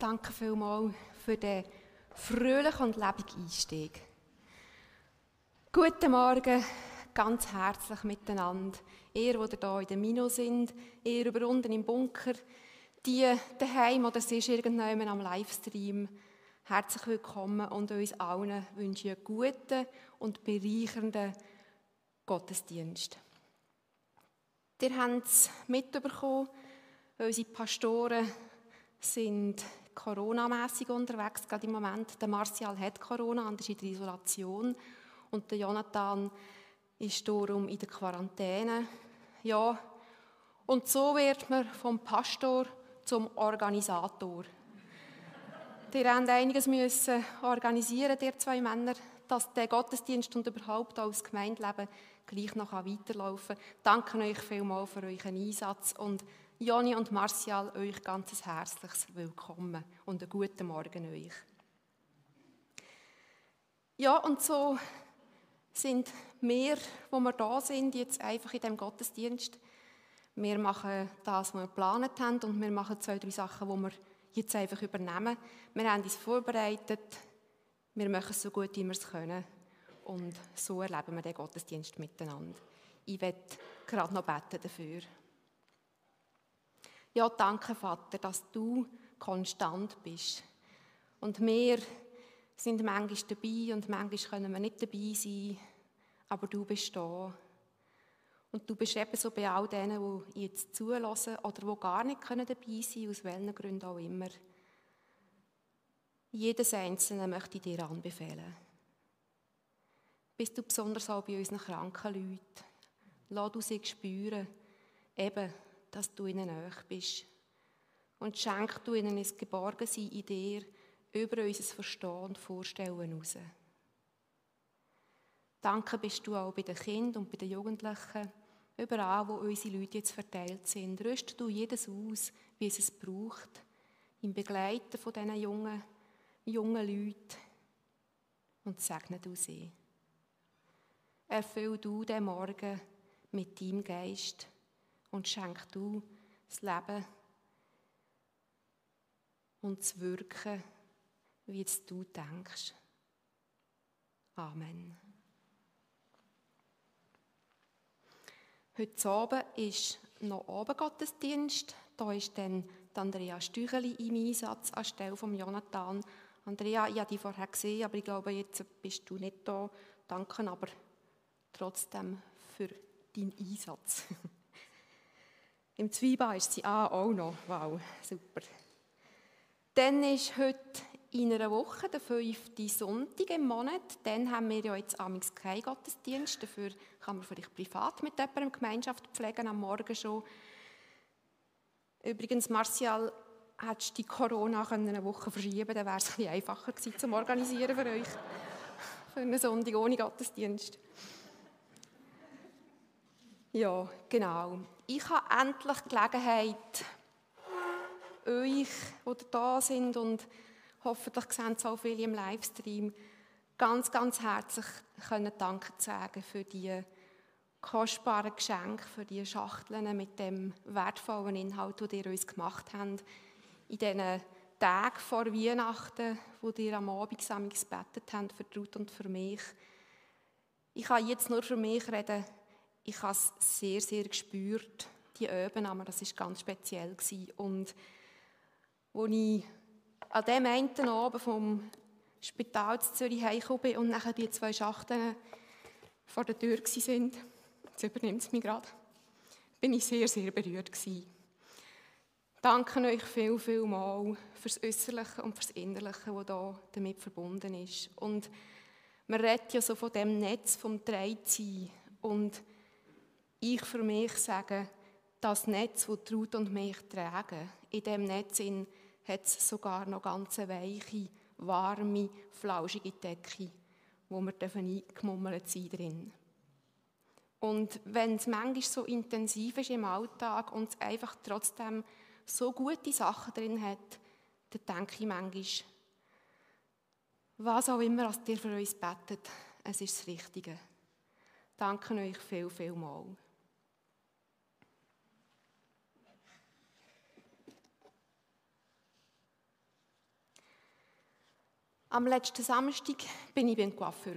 Danke vielmals für den fröhlichen und lebendigen Einstieg. Guten Morgen, ganz herzlich miteinander. Ihr, die hier in der Mino sind, ihr über unten im Bunker, die daheim oder sie ist irgendjemand am Livestream. Herzlich willkommen und uns allen wünsche ich einen guten und bereichernden Gottesdienst. Ihr habt es mitbekommen, unsere Pastoren sind coronamässig unterwegs, gerade im Moment. Der Martial hat Corona und ist in der Isolation. Und der Jonathan ist darum in der Quarantäne. Ja, und so wird man vom Pastor zum Organisator. Die haben einiges müssen organisieren, die zwei Männer, dass der Gottesdienst und überhaupt auch das Gemeindeleben gleich noch weiterlaufen kann. Danke euch vielmals für euren Einsatz und Joni und Martial, euch ganz herzliches Willkommen und einen guten Morgen euch. Ja, und so sind wir, wo wir da sind, jetzt einfach in dem Gottesdienst. Wir machen das, was wir geplant haben und wir machen zwei, drei Sachen, die wir jetzt einfach übernehmen. Wir haben uns vorbereitet, wir machen es so gut, wie wir es können und so erleben wir den Gottesdienst miteinander. Ich werde gerade noch beten dafür. Ja, danke, Vater, dass du konstant bist. Und wir sind manchmal dabei und manchmal können wir nicht dabei sein, aber du bist da. Und du bist eben so bei all denen, die jetzt zulassen oder die gar nicht dabei sein können, aus welchen Gründen auch immer. Jedes Einzelne möchte ich dir anbefehlen. Bist du besonders auch bei unseren kranken Leuten. Lass du sie spüren, eben, dass du ihnen nahe bist. Und schenk du ihnen ein Geborgensein in dir über unser Verstehen und Vorstellen heraus. Danke bist du auch bei den Kindern und bei den Jugendlichen, überall, wo unsere Leute jetzt verteilt sind. Rüste du jedes aus, wie es es braucht, im Begleiten von diesen jungen, jungen Leuten und segne du sie. Erfüll du den Morgen mit deinem Geist und schenk du das Leben und das Wirken, wie es du denkst. Amen. Heute Abend ist noch Abendgottesdienst. Da ist dann Andrea Stücheli im Einsatz anstelle von Jonathan. Andrea, ich habe dich vorher gesehen, aber ich glaube, jetzt bist du nicht da. Danke aber trotzdem für deinen Einsatz. Im Zweiba ist sie auch noch. Wow, super. Dann ist heute in einer Woche, der fünfte Sonntag im Monat. Dann haben wir ja jetzt amigs keinen Gottesdienst. Dafür kann man vielleicht privat mit jemandem Gemeinschaft pflegen, am Morgen schon. Übrigens, Martial, hättest du die Corona eine Woche verschieben dann wäre es ein einfacher gewesen zum Organisieren für euch. Für einen Sonntag ohne Gottesdienst. Ja, genau. Ich habe endlich die Gelegenheit, euch, die da sind und hoffentlich sehen es auch viele im Livestream, ganz, ganz herzlich können Danke sagen für die kostbaren Geschenke, für die Schachteln mit dem wertvollen Inhalt, den ihr uns gemacht habt. In diesen Tagen vor Weihnachten, wo ihr am Abend gebetet habt, für Ruth und für mich. Ich kann jetzt nur für mich reden, ich habe es sehr, sehr gespürt, die Öben, aber das war ganz speziell. Und als ich an dem einen Abend vom Spital zu Zürich heimgekommen bin und nachher die zwei Schachteln vor der Tür waren, jetzt übernimmt es mich gerade, bin ich sehr, sehr berührt gewesen. Danke euch viel, viel mal fürs Äußerliche und fürs Innerliche, das da damit verbunden ist. Und man redet ja so von dem Netz, vom Dreiziehen. Und ich für mich sage, das Netz, das Ruth und mich tragen, in dem Netz hat es sogar noch ganz weiche, warme, flauschige Decke, wo wir eingemummelt sein drin. Und wenn es manchmal so intensiv ist im Alltag und es einfach trotzdem so gute Sachen drin hat, dann denke ich manchmal, was auch immer, als ihr für uns betet, es ist das Richtige. Danke euch viel, viel mal. Am letzten Samstag bin ich beim Coiffeur.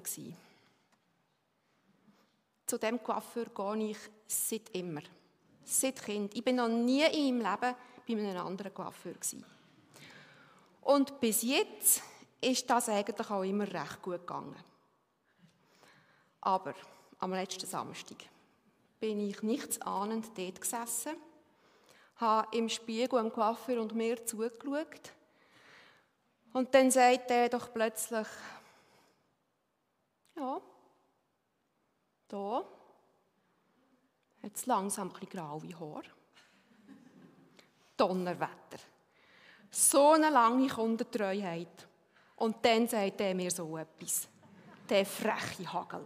Zu dem Coiffeur gehe ich seit immer. Seit Kind. Ich bin noch nie in meinem Leben bei einem anderen Coiffeur. Und bis jetzt ist das eigentlich auch immer recht gut gegangen. Aber am letzten Samstag bin ich nichts ahnend dort gesessen, habe im Spiegel am Coiffeur und mir zugeschaut und dann sagt er doch plötzlich, ja, da es langsam ein bisschen graue Haare. Donnerwetter. So eine lange Kundentreuheit. Und dann sagt er mir so etwas. Der freche Hagel.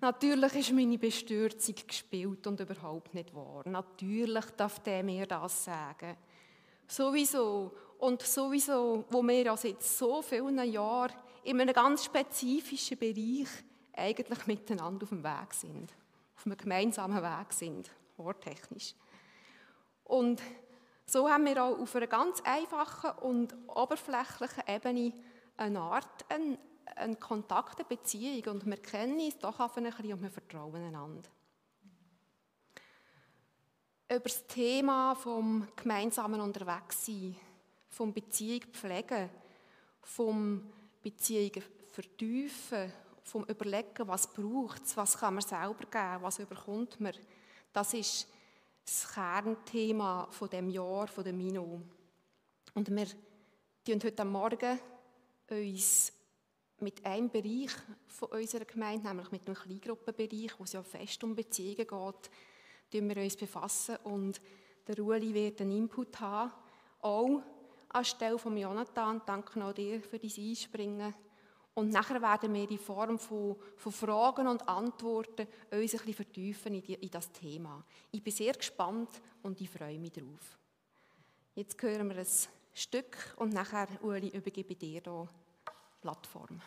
Natürlich ist meine Bestürzung gespielt und überhaupt nicht wahr. Natürlich darf der mir das sagen. Sowieso. Und sowieso, wo wir ja seit so vielen Jahren in einem ganz spezifischen Bereich eigentlich miteinander auf dem Weg sind. Auf einem gemeinsamen Weg sind, worttechnisch. Und so haben wir auch auf einer ganz einfachen und oberflächlichen Ebene eine Art, eine, eine Kontakt, eine Beziehung. Und wir kennen uns doch ein bisschen und wir vertrauen einander über das Thema vom gemeinsamen Unterwegssein, vom Beziehung pflegen, vom Beziehungen vertiefen, vom Überlegen, was braucht es, was kann man selber geben, was überkommt man. Das ist das Kernthema von dem Jahr, von dem Mino. Und wir tun heute Morgen uns mit einem Bereich von unserer Gemeinde, nämlich mit dem Kleingruppenbereich, wo es ja fest um Beziehungen geht, wir uns befassen und der Ueli wird einen Input haben, auch anstelle von Jonathan. Danke auch dir für dein Einspringen. Und nachher werden wir in Form von, von Fragen und Antworten uns ein bisschen vertiefen in, die, in das Thema. Ich bin sehr gespannt und ich freue mich darauf. Jetzt hören wir ein Stück und nachher, Ueli, übergebe dir hier die Plattform.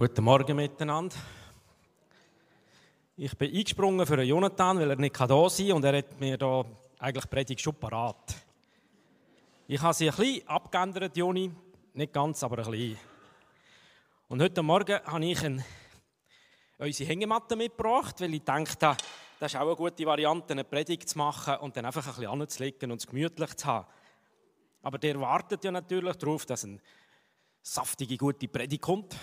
Guten Morgen miteinander. Ich bin eingesprungen für Jonathan, weil er nicht da sein kann und er hat mir da eigentlich Predigt schon parat. Ich habe sie ein bisschen abgeändert, Joni. Nicht ganz, aber ein bisschen. Und heute Morgen habe ich eine, unsere Hängematte mitgebracht, weil ich dachte, das ist auch eine gute Variante, eine Predigt zu machen und dann einfach ein bisschen anzulegen und es gemütlich zu haben. Aber der wartet ja natürlich darauf, dass eine saftige, gute Predigt kommt.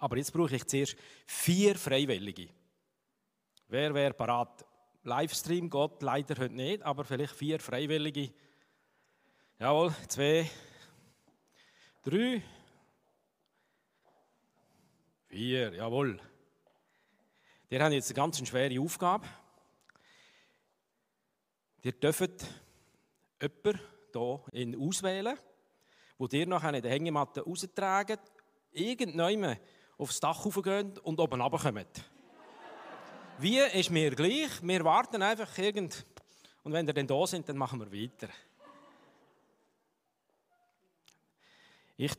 Aber jetzt brauche ich zuerst vier Freiwillige. Wer wäre parat? Livestream geht leider heute nicht, aber vielleicht vier Freiwillige. Jawohl, zwei, drei, vier, jawohl. Die haben jetzt eine ganz schwere Aufgabe. Ihr dürft jemanden hier auswählen, wo ihr nachher in der Hängematte raustragen, irgendjemand aufs Dach raufgehen und oben runterkommen. Wie ist mir gleich? Wir warten einfach irgend. Und wenn ihr dann da sind, dann machen wir weiter. Ich,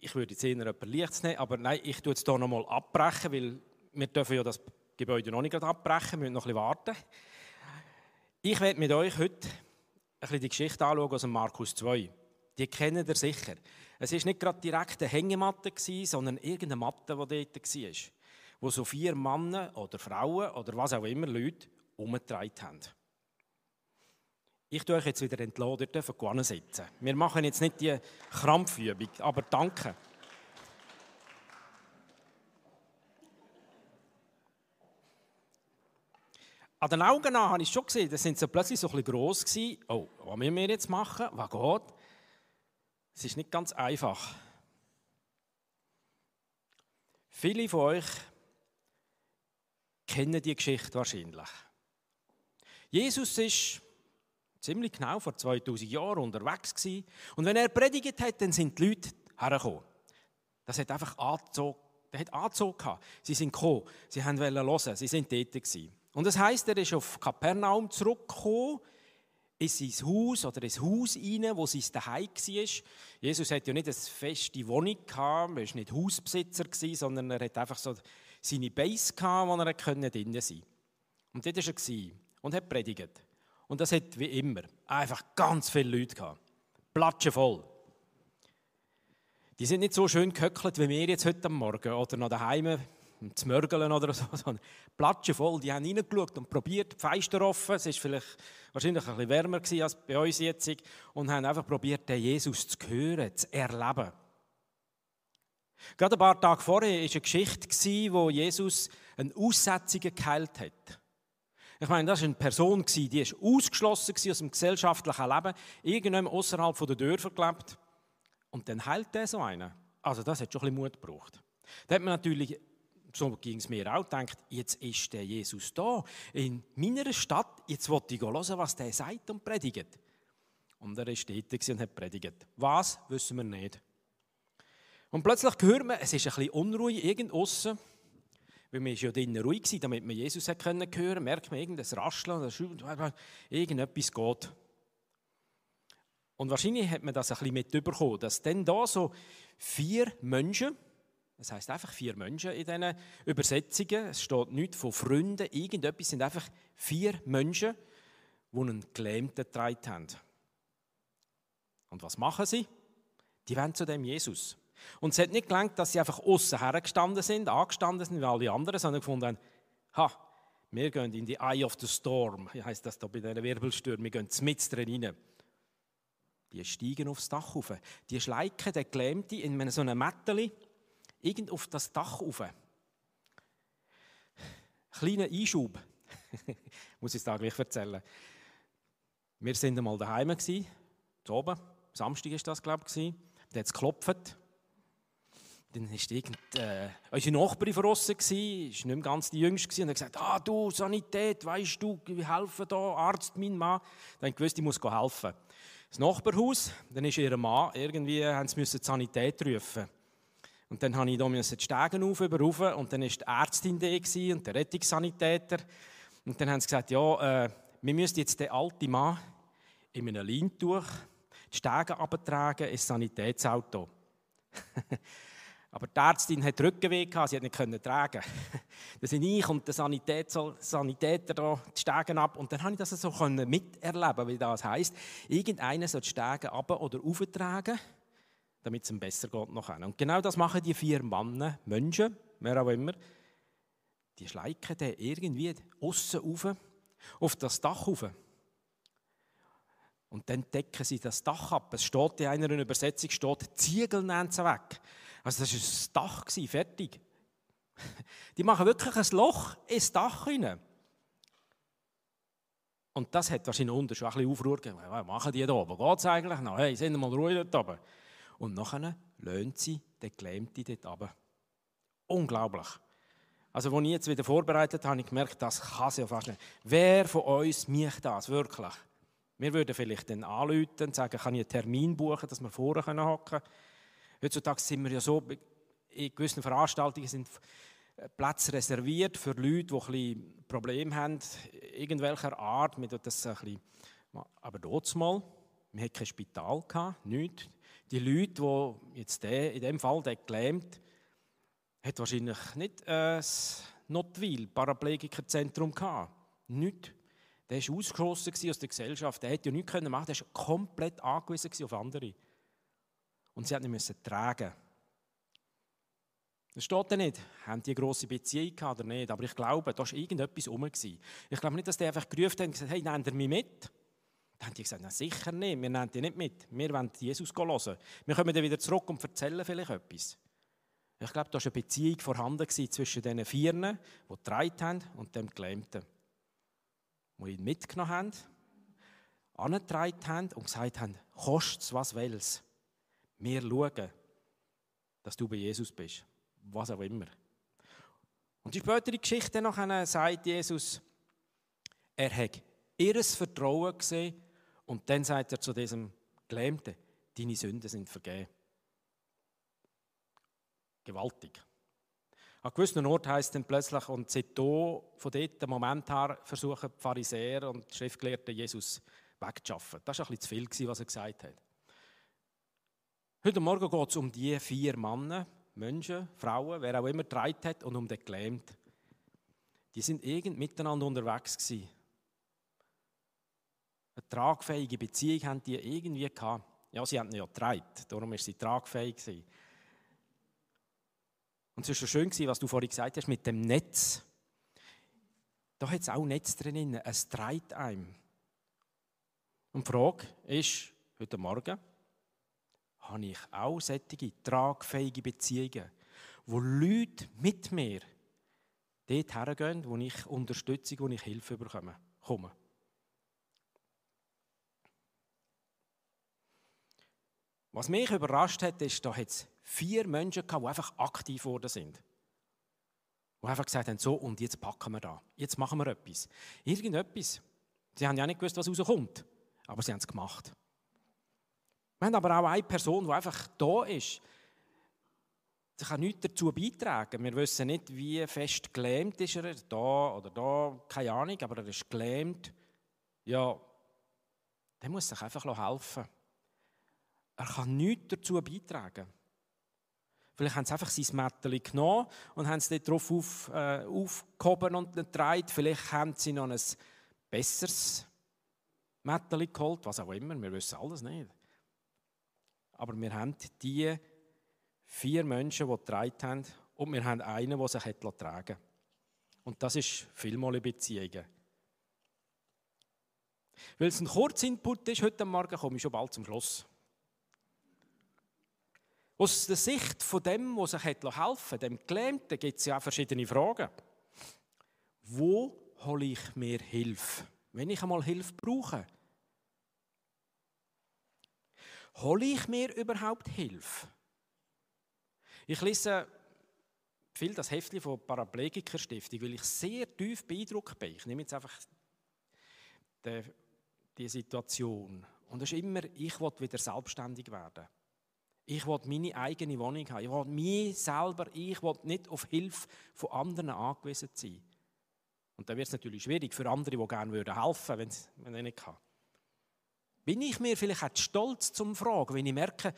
ich würde jetzt eher jemanden Licht nehmen, aber nein, ich tue es hier nochmal abbrechen, weil wir dürfen ja das Gebäude noch nicht abbrechen, wir müssen noch ein bisschen warten. Ich werde mit euch heute ein bisschen die Geschichte anschauen aus dem Markus 2. Die kennen ihr sicher. Es war nicht gerade direkt eine Hängematte, sondern irgendeine Matte, die dort war, wo so vier Männer oder Frauen oder was auch immer Leute umgetragen haben. Ich tue euch jetzt wieder entladen, ihr dürft sitzen. Wir machen jetzt nicht die Krampfübung, aber danke. An den Augen nach habe ich schon gesehen, das sind so plötzlich so ein bisschen gross gewesen. Oh, was müssen wir jetzt machen? Was geht? Es ist nicht ganz einfach. Viele von euch kennen die Geschichte wahrscheinlich. Jesus ist ziemlich genau vor 2000 Jahren unterwegs gewesen. und wenn er predigt hat, dann sind die Leute hergekommen. Das hat einfach angezogen. Der hat angezogen. Sie sind gekommen, sie haben hören, sie sind dort gewesen. Und das heißt, er ist auf Kapernaum zurückgekommen in sein Haus oder ins Haus rein, wo sein Daheim war. Jesus hatte ja nicht eine feste Wohnung gehabt, er war nicht Hausbesitzer, sondern er hatte einfach so seine Base, gehabt, wo er drinnen sein konnte. Und dort war er und hat predigt. Und das hat wie immer einfach ganz viele Leute gehabt. Platschen voll. Die sind nicht so schön gehöckelt wie wir jetzt heute Morgen oder noch daheim zu mörgeln oder so, sondern Platschen voll. Die haben reingeschaut und probiert, die Fenster offen. Es war vielleicht wahrscheinlich ein bisschen wärmer als bei uns jetzt und haben einfach probiert, den Jesus zu hören, zu erleben. Gerade ein paar Tage vorher war eine Geschichte, wo Jesus einen Aussätzigen geheilt hat. Ich meine, das war eine Person, die ist ausgeschlossen aus dem gesellschaftlichen Leben, irgendwann außerhalb der Dörfer gelebt. Und dann heilt er so einen. Also das hat schon ein bisschen Mut gebraucht. Da hat man natürlich, so ging es mir auch, gedacht, jetzt ist der Jesus da, in meiner Stadt, jetzt wollte ich hören, was der sagt und predigt. Und er ist dort und hat predigt. Was, wissen wir nicht. Und plötzlich hört man, es ist ein bisschen unruhig, irgend aussen, weil man ja drinnen ruhig war, damit man Jesus hat können hören merkt man irgendein Rascheln irgendetwas geht. Und wahrscheinlich hat man das ein bisschen mitbekommen, dass dann da so vier Menschen, das heißt einfach vier Menschen in diesen Übersetzungen, es steht nichts von Freunden, irgendetwas sind einfach vier Menschen, die einen Gelähmten getragen haben. Und was machen sie? Die wollen zu dem Jesus. Und es hat nicht gelangt, dass sie einfach außen hergestanden sind, angestanden sind wie alle anderen, sondern gefunden haben, ha, wir gehen in die Eye of the Storm, wie heisst das da bei diesen Wirbelstürmen, wir gehen mit drin rein. Die steigen aufs Dach rauf. Die schleichen den Gelähmten in so einem Mätteli irgend auf das Dach rauf. Kleiner Einschub, muss ich es da gleich erzählen. Wir waren einmal daheim, oben, Samstag war das, glaube ich, da hat es geklopft. Dann war irgend, äh, unsere Nachbarin von außen, war nicht mehr ganz die Jüngste, und hat gesagt, ah du, Sanität, weißt du, wir helfen da, Arzt, mein Mann. Dann gewusst, ich muss helfen. Das Nachbarhaus, dann ist ihr Mann, irgendwie haben sie die Sanität rufen. Und dann habe ich da die Stegen auf, rauf, und dann war die Ärztin da und der Rettungssanitäter. Und dann haben sie gesagt, ja, äh, wir müssen jetzt den alten Mann in einem Leintuch die Stege abtragen ins Sanitätsauto. Aber die Ärztin hat Rückenweh gehabt, sie hat nicht tragen. Da sind ich und der Sanitäter da die Stegen ab und dann habe ich das so miterleben, wie das heisst. Irgendeiner soll die Stegen ab oder auftragen, damit es ihm besser geht noch Und genau das machen die vier Männer, Menschen, wer auch immer. Die schleichen den irgendwie außen auf, auf das Dach rauf. Und dann decken sie das Dach ab. Es steht in einer Übersetzung, steht, Ziegel nehmen sie weg. Also das war ein Dach, fertig. Die machen wirklich ein Loch ins Dach hinein. Und das hat wahrscheinlich unten schon ein bisschen Aufruhr gegeben. Was machen die da oben? Geht es eigentlich noch? Hey, sind mal ruhig dort oben. Und nachher löhnt sie den Gelähmten dort oben. Unglaublich. Also, als ich jetzt wieder vorbereitet habe, habe ich gemerkt, das kann sie ja fast nicht. Wer von uns mich das wirklich? Wir würden vielleicht dann anrufen und sagen, kann ich einen Termin buchen, dass wir vorher hocken können. Heutzutage sind wir ja so, in gewissen Veranstaltungen sind Plätze reserviert für Leute, die ein bisschen Probleme haben, irgendwelcher Art. Wir das ein bisschen, aber dort mal, wir hatten kein Spital, nichts. Die Leute, die jetzt der, in dem Fall der gelähmt, hat wahrscheinlich nicht ein Notwil Paraplegikerzentrum gehabt. Nicht. Der war ausgeschlossen aus der Gesellschaft. Der hätte ja nichts machen. Der war komplett angewiesen auf andere. Und sie hat ihn tragen. Das steht da nicht, haben die eine grosse Beziehung gehabt oder nicht, aber ich glaube, da war irgendetwas rum. Ich glaube nicht, dass die einfach gerufen haben und gesagt hey, nehmt ihr mich mit? Dann haben die gesagt, na sicher nicht, wir nehmen die nicht mit. Wir wollen Jesus hören. Wir kommen dann wieder zurück und erzählen vielleicht etwas. Ich glaube, da war eine Beziehung vorhanden zwischen den Vieren, die getragen haben, und dem Gelähmten. Die ihn mitgenommen haben, angetragen haben und gesagt haben, kostet es, was will's. Wir schauen, dass du bei Jesus bist. Was auch immer. Und die spätere Geschichte noch sagt Jesus, er hat ihres Vertrauen gesehen und dann sagt er zu diesem Gelähmten, deine Sünden sind vergeben. Gewaltig. An gewissen Ort heißt es dann plötzlich, und seit von dort Moment her versuchen die Pharisäer und die Schriftgelehrten Jesus wegzuschaffen. Das war ein bisschen zu viel, was er gesagt hat. Heute Morgen geht es um die vier Männer, Menschen, Frauen, wer auch immer getragen hat, und um den Gelähmten. die sind irgend miteinander unterwegs gewesen. Eine tragfähige Beziehung haben die irgendwie gehabt. Ja, sie haben ja getragen, darum ist sie tragfähig gewesen. Und es war schon schön, was du vorhin gesagt hast, mit dem Netz. Da hat es auch Netz drin, es treibt einem. Und die Frage ist, heute Morgen, habe ich auch solche tragfähige Beziehungen, wo Leute mit mir dort hergehen, wo ich Unterstützung, wo ich Hilfe bekomme. Was mich überrascht hat, ist, da es vier Menschen gehabt, die einfach aktiv geworden sind. Die einfach gesagt haben, so, und jetzt packen wir da. Jetzt machen wir etwas. Irgendetwas. Sie haben ja nicht gewusst, was rauskommt, aber sie haben es gemacht. Wir haben aber auch eine Person, die einfach da ist. Sie kann nichts dazu beitragen. Wir wissen nicht, wie fest gelähmt ist er, da oder da, keine Ahnung, aber er ist gelähmt. Ja, der muss sich einfach helfen. Er kann nichts dazu beitragen. Vielleicht haben sie einfach sein Mättchen genommen und haben es dort drauf auf, äh, aufgehoben und getragen. Vielleicht haben sie noch ein besseres Mättchen geholt, was auch immer. Wir wissen alles nicht. Aber wir haben die vier Menschen, die getragen haben, und wir haben einen, der sich tragen Und das ist vielmal in Beziehungen. Weil es ein Kurzinput ist, heute Morgen komme ich schon bald zum Schluss. Aus der Sicht von dem, der sich helfen hat, dem Gelähmten, gibt es ja auch verschiedene Fragen. Wo hole ich mir Hilfe? Wenn ich einmal Hilfe brauche, hole ich mir überhaupt Hilfe? Ich lese viel das Heftchen von Paraplegiker Stiftung, weil ich sehr tief beeindruckt bin. Ich nehme jetzt einfach die, die Situation. Und es ist immer, ich will wieder selbstständig werden. Ich will meine eigene Wohnung haben. Ich will mich selber, ich will nicht auf Hilfe von anderen angewiesen sein. Und dann wird es natürlich schwierig für andere, die gerne helfen würden, wenn ich nicht kann. Bin ich mir vielleicht auch stolz zum Fragen, wenn ich merke,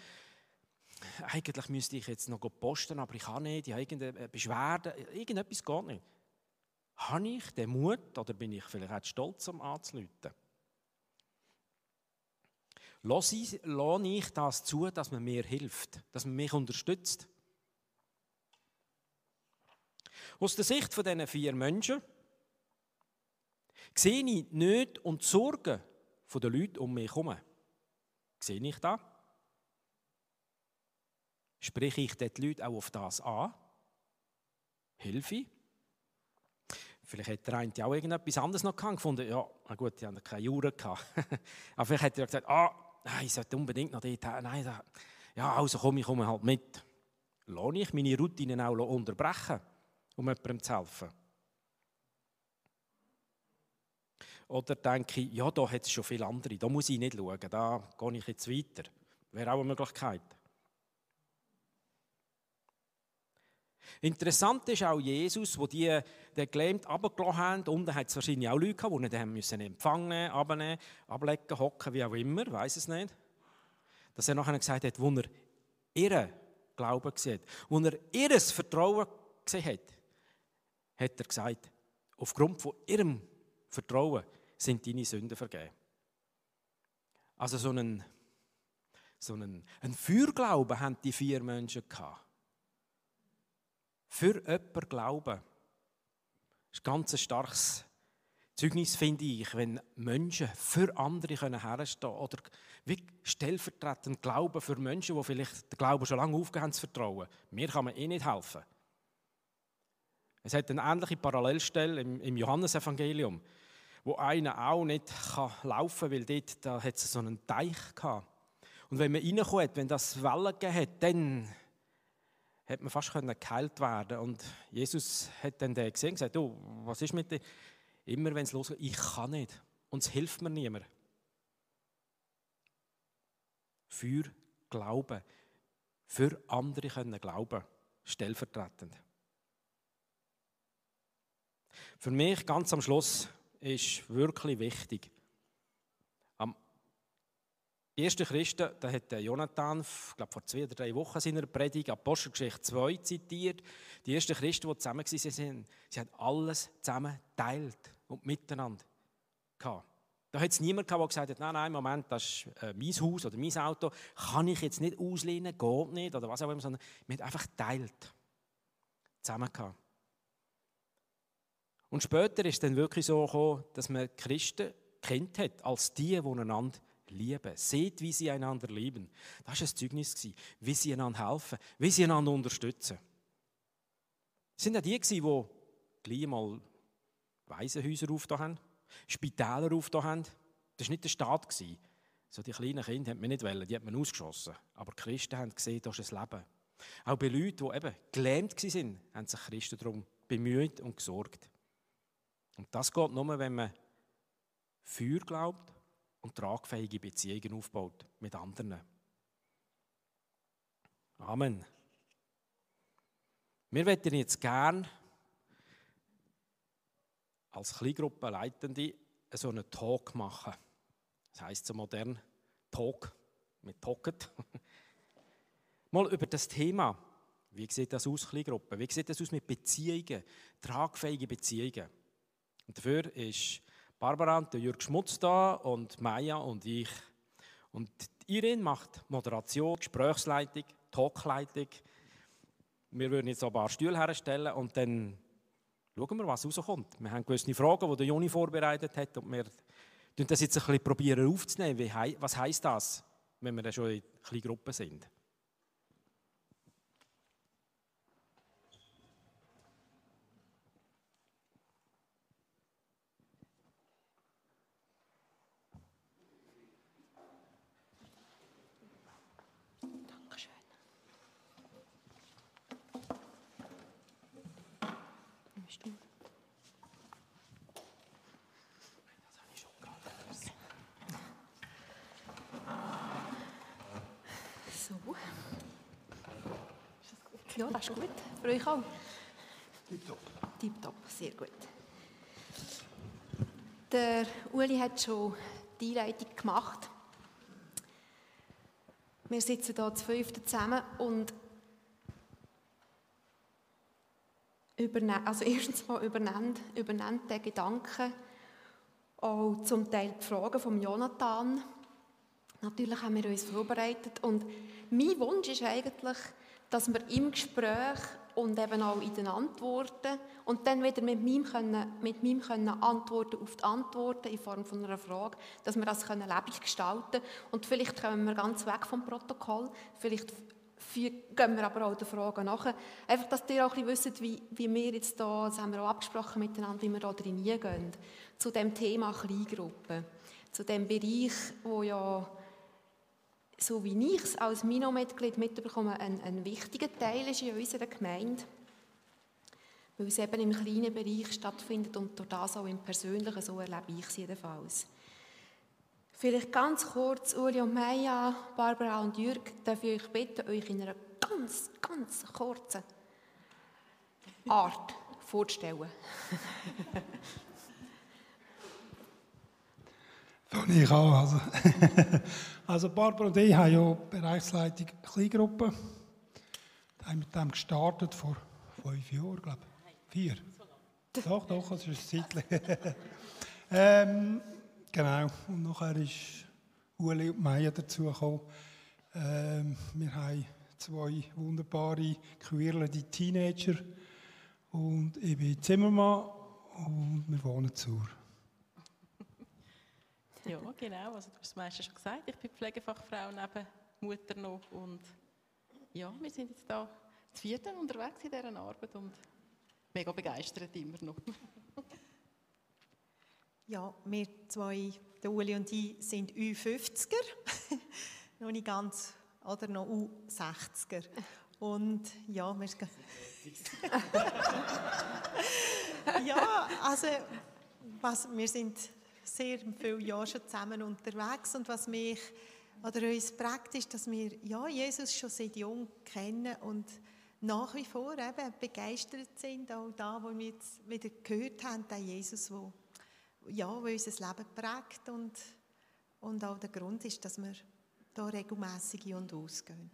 eigentlich müsste ich jetzt noch posten, aber ich kann nicht, ich habe irgendeine Beschwerde, irgendetwas geht nicht. Habe ich den Mut oder bin ich vielleicht auch stolz, um anzuleiten? Lasse ich das zu, dass man mir hilft, dass man mich unterstützt? Aus der Sicht von diesen vier Menschen sehe ich nicht und Sorgen von den Leuten um mich herum. Sehe ich das? Spreche ich die Leute auch auf das an? Hilfe? Vielleicht hätte der eine auch irgendetwas anderes noch gefunden. Ja, na gut, die haben keine Jura gehabt. Aber vielleicht hätte er gesagt, ah, ich sollte unbedingt noch dort Nein, da, ja, also komme ich komme halt mit. Lohne ich meine Routinen auch unterbrechen, um jemandem zu helfen? Oder denke ich, ja, da hat es schon viele andere, da muss ich nicht schauen, da gehe ich jetzt weiter. Wäre auch eine Möglichkeit. Interessant ist auch Jesus, wo die den Gelähmt abgelassen haben. Unten hat es wahrscheinlich auch Leute gehabt, die ihn empfangen, abnehmen, ablegen, hocken, wie auch immer, weiß es nicht. Dass er nachher gesagt hat, wo er ihren Glauben hat, wo er ihr Vertrauen gesehen hat, hat er gesagt, aufgrund von ihrem Vertrauen sind deine Sünden vergeben. Also so einen, so einen, einen Feuerglauben haben die vier Menschen gehabt für jemanden glauben. Das ist ein ganz starkes Zeugnis, finde ich, wenn Menschen für andere herstehen können oder wie stellvertretend glauben für Menschen, die vielleicht den Glauben schon lange aufgehört haben zu vertrauen. Mir kann man eh nicht helfen. Es hat eine ähnliche Parallelstelle im, im Johannesevangelium, wo einer auch nicht kann laufen kann, weil dort da hat es so einen Teich gehabt. Und wenn man reinkommt, wenn das Wellen gegeben hat, dann hat man fast geheilt werden Und Jesus hat dann den gesehen und gesagt, du, was ist mit dir? Immer wenn es losgeht, ich kann nicht. Und es hilft mir niemand. Für Glauben. Für andere können glauben. Stellvertretend. Für mich ganz am Schluss ist wirklich wichtig, Die ersten Christen, da hat Jonathan, ich glaube vor zwei oder drei Wochen seiner Predigt Apostelgeschichte 2 zitiert. Die ersten Christen, die zusammen waren, sie haben alles zusammen geteilt und miteinander gehabt. Da hat es niemand gehabt, der gesagt hat, nein, nein, Moment, das ist äh, mein Haus oder mein Auto, kann ich jetzt nicht auslehnen, geht nicht oder was auch immer, sondern wir haben einfach geteilt. Zusammen gehabt. Und später ist es dann wirklich so gekommen, dass man Christen kennt hat als die, die einander lieben. Seht, wie sie einander lieben. Das war ein Zeugnis, wie sie einander helfen, wie sie einander unterstützen. Es sind auch die, die gleich mal Waisenhäuser aufgetan haben, Spitäler aufgetan haben. Das war nicht der Staat. So die kleinen Kinder hat man nicht wollen, die hat man ausgeschossen. Aber die Christen haben gesehen, das ist ein Leben. Auch bei Leuten, die eben gelähmt waren, haben sich Christen darum bemüht und gesorgt. Und das geht nur, wenn man Feuer glaubt und tragfähige Beziehungen aufbaut mit anderen. Amen. Wir möchten jetzt gern als Kleingruppenleitende so einen Talk machen. Das heißt so modern Talk mit Talket. Mal über das Thema. Wie sieht das aus, Kleingruppen? Wie sieht das aus mit Beziehungen, tragfähige Beziehungen? Und dafür ist Barbara und Jürg Schmutz da und Maya und ich. Und Irene macht Moderation, Gesprächsleitung, Talkleitung. Wir würden jetzt ein paar Stühle herstellen und dann schauen wir, was rauskommt. Wir haben gewisse Fragen, die der Juni vorbereitet hat und wir das jetzt ein bisschen probieren aufzunehmen. was heisst das, wenn wir dann schon in kleinen Gruppen sind? Ja, das ist gut. Für euch auch? Tipptopp. Tipptopp, sehr gut. Der Uli hat schon die Einleitung gemacht. Wir sitzen hier zu fünften zusammen und übernehmen, also erstens mal übernimmt, übernimmt der Gedanke auch zum Teil die Fragen von Jonathan. Natürlich haben wir uns vorbereitet und mein Wunsch ist eigentlich, dass wir im Gespräch und eben auch in den Antworten und dann wieder mit ihm können, mit ihm können Antworten auf die Antworten in Form von einer Frage, dass wir das können lebendig gestalten und vielleicht kommen wir ganz weg vom Protokoll, vielleicht gehen wir aber auch der Frage nach. Einfach, dass ihr auch ein bisschen wisst, wie, wie wir jetzt da, das haben wir auch abgesprochen miteinander, wie wir da drin gehen, zu dem Thema Kleingruppen, zu dem Bereich, wo ja so wie ich es als Mino-Mitglied mitbekomme, ein, ein wichtiger Teil ist in unserer Gemeinde, weil es eben im kleinen Bereich stattfindet und durch das auch im Persönlichen, so erlebe ich es jedenfalls. Vielleicht ganz kurz, Uli und Maya, Barbara und Jürg, darf ich euch bitten, euch in einer ganz, ganz kurzen Art vorzustellen. Fange ich an. Also, also Barbara und ich haben ja Bereichsleitung Kleingruppe. Wir haben mit dem gestartet vor fünf Jahren, glaube ich. Vier. Doch, doch, das ist ein Zeitchen. ähm, genau. Und nachher ist Uli und Meier dazugekommen. Ähm, wir haben zwei wunderbare, queerliche Teenager. Und ich bin Zimmermann und wir wohnen zur. Ja, genau. Also, du hast das meiste schon gesagt. Ich bin Pflegefachfrau neben Mutter noch. Und ja, wir sind jetzt da zu vierten unterwegs in dieser Arbeit und mega begeistert immer noch. ja, wir zwei, der Uli und ich, sind U50er. noch nicht ganz, oder noch U60er. Und ja, wir Ja, also was, wir sind sehr viele Jahre schon zusammen unterwegs und was mich oder uns prägt, ist, dass wir ja, Jesus schon seit jung kennen und nach wie vor eben begeistert sind, auch da, wo wir jetzt wieder gehört haben, der Jesus, wo, ja, wo unser Leben prägt und, und auch der Grund ist, dass wir da regelmässig und ausgehen.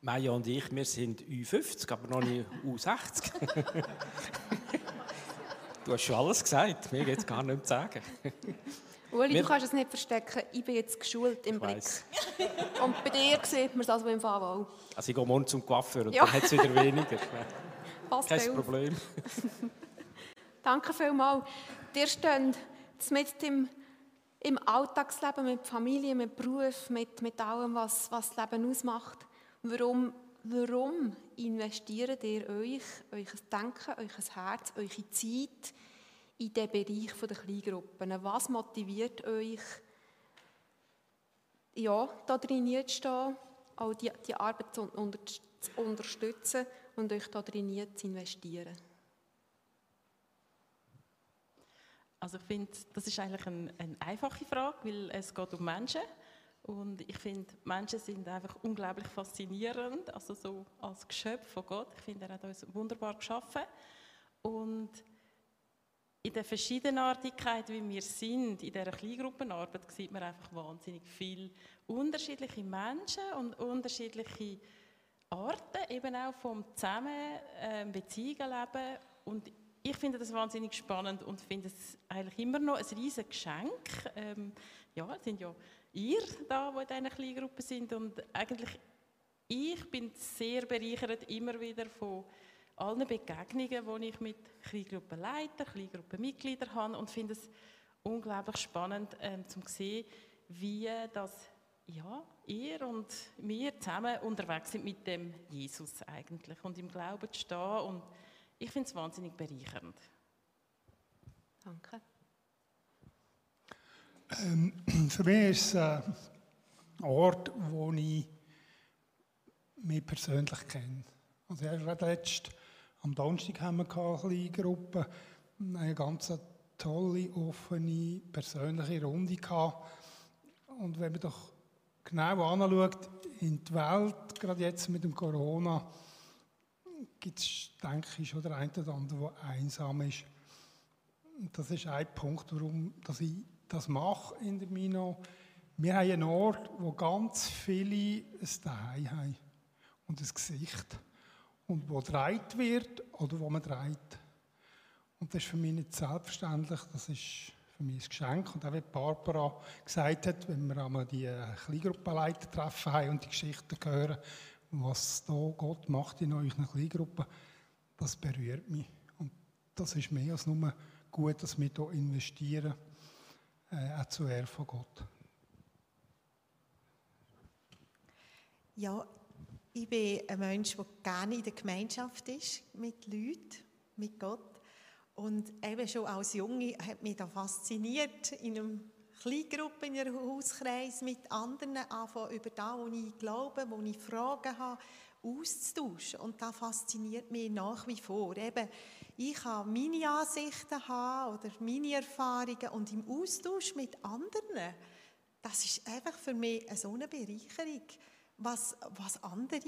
Maja und ich, wir sind Ü50, aber noch nicht U60. du hast schon alles gesagt, mir geht es gar nicht zu sagen. Uli, wir, du kannst es nicht verstecken, ich bin jetzt geschult im Blick. Und bei dir sieht man es also im Fall auch. Also ich gehe morgen zum Coiffeur und ja. dann hat es wieder weniger. Passt Kein Problem. Danke vielmals. Ihr steht mit im, im Alltagsleben, mit Familie, mit Beruf, mit, mit allem, was, was das Leben ausmacht. Warum, warum investiert ihr euch, euer Denken, euer Herz, eure Zeit in den Bereich der Kleingruppen? Was motiviert euch, ja, da drin zu stehen, auch die, die Arbeit zu, unter, zu unterstützen und euch da drin zu investieren? Also ich finde, das ist eigentlich eine, eine einfache Frage, weil es geht um Menschen und ich finde, Menschen sind einfach unglaublich faszinierend, also so als Geschöpf von Gott. Ich finde, er hat uns wunderbar geschaffen und in der Verschiedenartigkeit, wie wir sind, in dieser Kleingruppenarbeit, sieht man einfach wahnsinnig viele unterschiedliche Menschen und unterschiedliche Arten, eben auch vom Zusammen äh. Und ich finde das wahnsinnig spannend und finde es eigentlich immer noch ein riesiges Geschenk. Ähm, ja, es sind ja ihr da, die in dieser Kleingruppe sind und eigentlich ich bin sehr bereichert immer wieder von allen Begegnungen, die ich mit Kleingruppenleitern, Kleingruppenmitgliedern habe und finde es unglaublich spannend ähm, zu sehen, wie das ja, ihr und wir zusammen unterwegs sind mit dem Jesus eigentlich und im Glauben zu stehen und ich finde es wahnsinnig bereichernd. Danke. Ähm, für mich ist es äh, ein Ort, wo ich mich persönlich kenne. Also gerade letzt, am Donnerstag haben wir eine kleine Gruppe, eine ganz tolle, offene, persönliche Runde gehabt. Und wenn man doch genau anschaut, in der Welt, gerade jetzt mit dem Corona, gibt es, denke ich, schon der eine oder andere, der einsam ist. Und das ist ein Punkt, warum dass ich das mache in der Mino. Wir haben einen Ort, wo ganz viele ein Zuhause haben und ein Gesicht. Und wo dreht wird oder wo man dreht. Und das ist für mich nicht selbstverständlich, das ist für mich ein Geschenk. Und auch wie Barbara gesagt hat, wenn wir einmal die Kleingruppenleiter treffen haben und die Geschichten hören, was da Gott macht in euren Kleingruppen, das berührt mich. Und das ist mehr als nur gut, dass wir hier investieren äh, auch zu Ehre von Gott. Ja, ich bin ein Mensch, der gerne in der Gemeinschaft ist, mit Leuten, mit Gott. Und eben schon als Junge hat mich da fasziniert, in einem Kleingruppe, in einem Hauskreis mit anderen anfangen, über das, wo ich glaube, wo ich Fragen habe, auszutauschen. Und das fasziniert mich nach wie vor. Eben, ich kann meine Ansichten haben oder meine Erfahrungen und im Austausch mit anderen, das ist einfach für mich so eine Bereicherung, was, was andere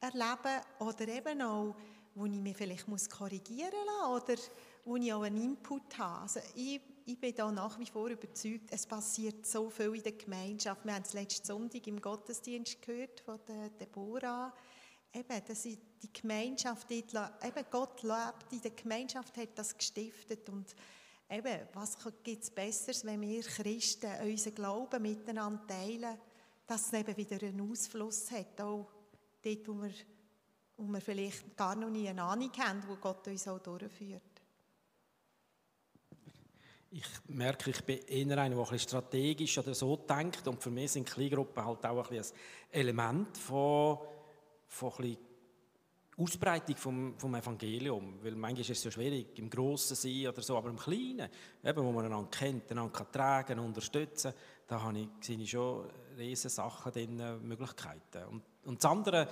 erleben oder eben auch, wo ich mich vielleicht muss korrigieren muss oder wo ich auch einen Input habe. Also ich, ich bin da nach wie vor überzeugt, es passiert so viel in der Gemeinschaft. Wir haben es letzten Sonntag im Gottesdienst gehört von der Deborah, eben, dass die Gemeinschaft, eben Gott lebt, in der Gemeinschaft hat das gestiftet und eben, was gibt es Besseres, wenn wir Christen unseren Glauben miteinander teilen, dass es eben wieder einen Ausfluss hat, auch dort, wo wir, wo wir vielleicht gar noch nie eine Ahnung haben, wo Gott uns auch durchführt. Ich merke, ich bin eher einer, der ein bisschen strategisch oder so denkt und für mich sind Kleingruppen halt auch ein, ein Element von von ein Ausbreitung vom, vom Evangelium. Weil manchmal ist es so schwierig, im Grossen sein oder so, aber im Kleinen, eben, wo man einander kennt, einander kann tragen, unterstützen, da habe ich, sehe ich schon riesige Sachen drin, Möglichkeiten. Und, und das andere,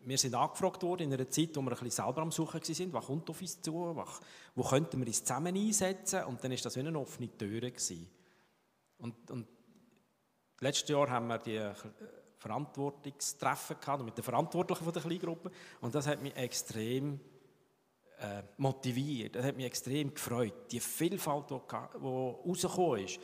wir sind angefragt worden in einer Zeit, wo wir ein bisschen selber am Suchen waren, was kommt auf uns zu, was, wo könnten wir uns zusammen einsetzen und dann war das wie eine offene Tür. Gewesen. Und, und letztes Jahr haben wir die Verantwortungstreffen gehabt mit den Verantwortlichen von der Kleingruppe und das hat mich extrem äh, motiviert, das hat mich extrem gefreut. Die Vielfalt, die, die rausgekommen ist,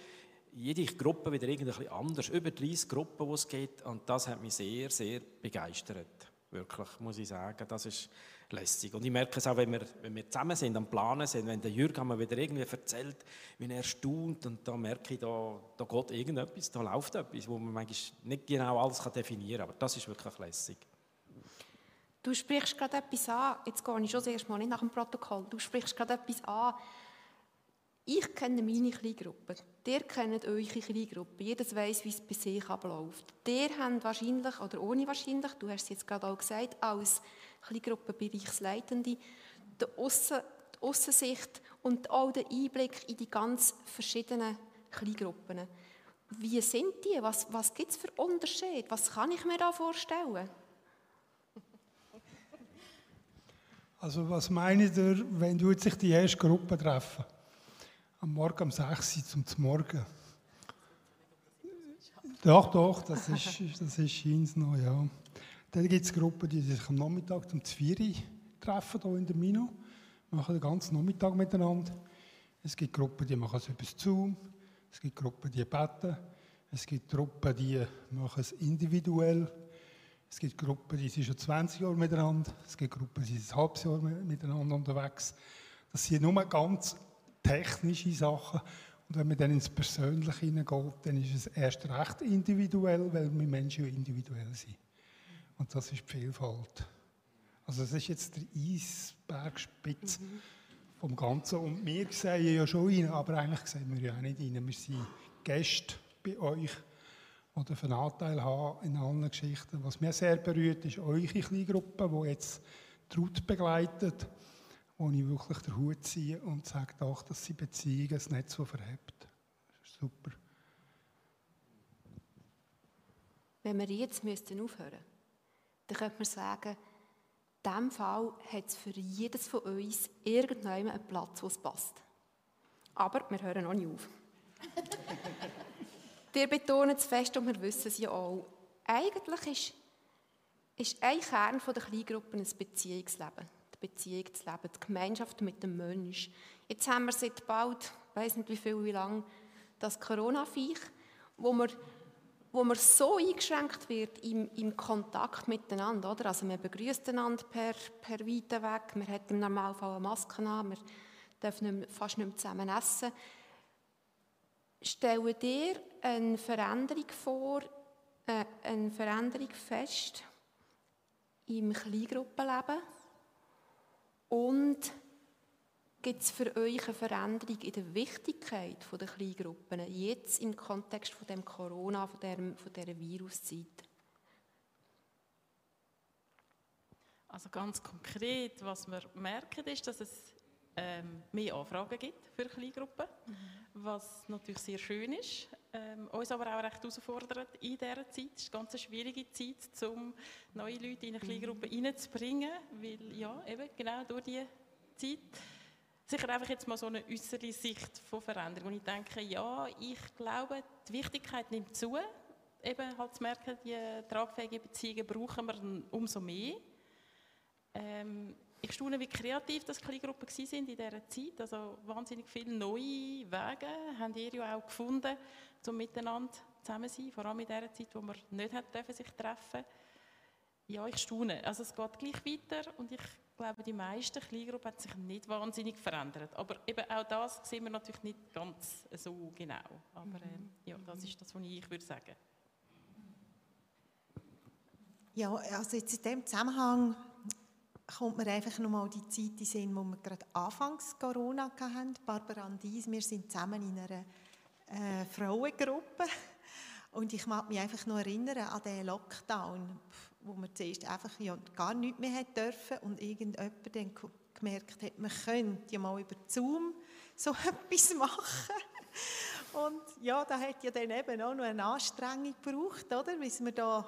jede Gruppe wieder irgendwie anders. Über 30 Gruppen, wo es geht. Und das hat mich sehr, sehr begeistert. Wirklich, muss ich sagen. Das ist lässig. Und ich merke es auch, wenn wir, wenn wir zusammen sind, am Planen sind, wenn der Jürgen mir wieder irgendwie erzählt, wie er staunt, und da merke ich, da, da geht irgendetwas, da läuft etwas, wo man manchmal nicht genau alles definieren kann. Aber das ist wirklich lässig. Du sprichst gerade etwas an, jetzt gehe ich schon das erste Mal nicht nach dem Protokoll, du sprichst gerade etwas an, ich kenne meine Kleingruppe, ihr kennt eure Kleingruppe, jeder weiß, wie es bei sich abläuft. Ihr habt wahrscheinlich, oder ohne wahrscheinlich, du hast es jetzt gerade auch gesagt, als Kleingruppenbereichsleitende, die, die Aussensicht und auch den Einblick in die ganz verschiedenen Kleingruppen. Wie sind die? Was, was gibt es für Unterschiede? Was kann ich mir da vorstellen? Also was meint ihr, wenn du sich die erste Gruppe treffen? am Morgen um 6 Uhr zum Morgen. Doch, doch, das ist, das ist noch, ja. Dann gibt es Gruppen, die sich am Nachmittag zum 4 Uhr treffen, hier in der Mino. Machen den ganzen Nachmittag miteinander. Es gibt Gruppen, die machen es über Zoom. Es gibt Gruppen, die beten. Es gibt Gruppen, die machen es individuell. Es gibt Gruppen, die sind schon 20 Jahre miteinander. Es gibt Gruppen, die sind ein halbes Jahr miteinander unterwegs. Das sind nur ganz technische Sachen. Und wenn man dann ins Persönliche hineingeht, dann ist es erst recht individuell, weil wir Menschen ja individuell sind. Und das ist die Vielfalt. Also das ist jetzt der Eisbergspitz mhm. vom Ganzen. Und wir sehen ja schon rein, aber eigentlich sehen wir ja auch nicht rein. Wir sind Gäste bei euch, die einen Anteil haben in allen Geschichten. Was mir sehr berührt, ist eure Kleingruppe, die jetzt Traut begleitet wo ich wirklich den Hut ziehe und sage doch, dass sie Beziehungen das Netz so verhebt. Super. Wenn wir jetzt müssten aufhören dann könnte man sagen, in diesem Fall hat es für jedes von uns irgendwann einen Platz, wo es passt. Aber wir hören noch nicht auf. wir betonen es fest und wir wissen es ja auch. Eigentlich ist, ist ein Kern der Kleingruppen ein Beziehungsleben die Beziehung zu leben, die Gemeinschaft mit dem Menschen. Jetzt haben wir seit bald, ich weiß nicht wie viel, wie lange, das Corona-Viech, wo man, wo man so eingeschränkt wird im, im Kontakt miteinander. Oder? Also man begrüßt einander per, per weiten Weg, man hat im Normalfall eine Maske an, man darf nicht mehr, fast nicht mehr zusammen essen. Stelle dir eine Veränderung vor, äh, eine Veränderung fest im Kleingruppenleben? Und gibt es für euch eine Veränderung in der Wichtigkeit der Kleingruppen, jetzt im Kontext von dem Corona, von, dem, von dieser Viruszeit? Also ganz konkret, was wir merken, ist, dass es ähm, mehr Anfragen gibt für Kleingruppen, mhm. was natürlich sehr schön ist, ähm, uns aber auch recht herausfordert in dieser Zeit. Es ist eine ganz schwierige Zeit, um neue Leute in eine Kleingruppe mhm. reinzubringen, weil ja, eben genau durch diese Zeit sicher einfach jetzt mal so eine äußere Sicht von Veränderung. Und ich denke, ja, ich glaube, die Wichtigkeit nimmt zu. Eben halt zu merken, die tragfähigen Beziehungen brauchen wir umso mehr. Ähm, ich staune, wie kreativ das Kleingruppen waren in dieser Zeit. Also wahnsinnig viele neue Wege haben ihr ja auch gefunden, um miteinander zusammen zu sein. Vor allem in dieser Zeit, wo man nicht hat dürfen, sich treffen Ja, ich staune. Also es geht gleich weiter und ich glaube, die meisten Kleingruppen haben sich nicht wahnsinnig verändert. Aber eben auch das sehen wir natürlich nicht ganz so genau. Aber äh, ja, das ist das, was ich, ich würde sagen. Ja, also jetzt in dem Zusammenhang kommt mir einfach nochmal die Zeit in den Sinn, wo wir gerade anfangs Corona hatten. Barbara und ich, wir sind zusammen in einer äh, Frauengruppe. Und ich mag mich einfach noch erinnern an den Lockdown, wo man zuerst einfach ja, gar nichts mehr hat dürfen und irgendjemand dann gemerkt hat, man könnte ja mal über Zoom so etwas machen. Und ja, da hat ja dann eben auch noch eine Anstrengung gebraucht, oder? Bis wir da,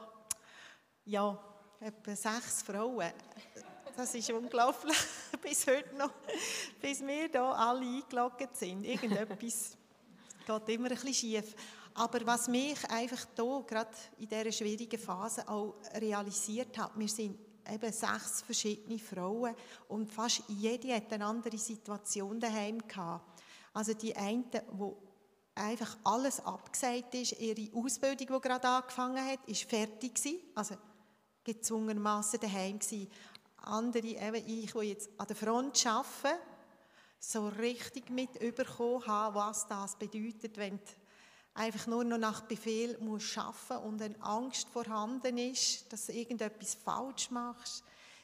ja, etwa sechs Frauen das ist unglaublich, bis heute noch, bis wir hier alle eingeloggt sind. Irgendetwas geht immer ein bisschen schief. Aber was mich einfach hier, gerade in dieser schwierigen Phase, auch realisiert hat, wir sind eben sechs verschiedene Frauen und fast jede hat eine andere Situation daheim gehabt. Also die einen, die einfach alles abgesagt ist. Ihre Ausbildung, die gerade angefangen hat, ist fertig gewesen. Also gezwungenermaßen daheim gewesen. Andere, eben ich, die jetzt an der Front arbeite, so richtig mit überkommen haben, was das bedeutet, wenn du einfach nur noch nach Befehl musst arbeiten und eine Angst vorhanden ist, dass du irgendetwas falsch machst.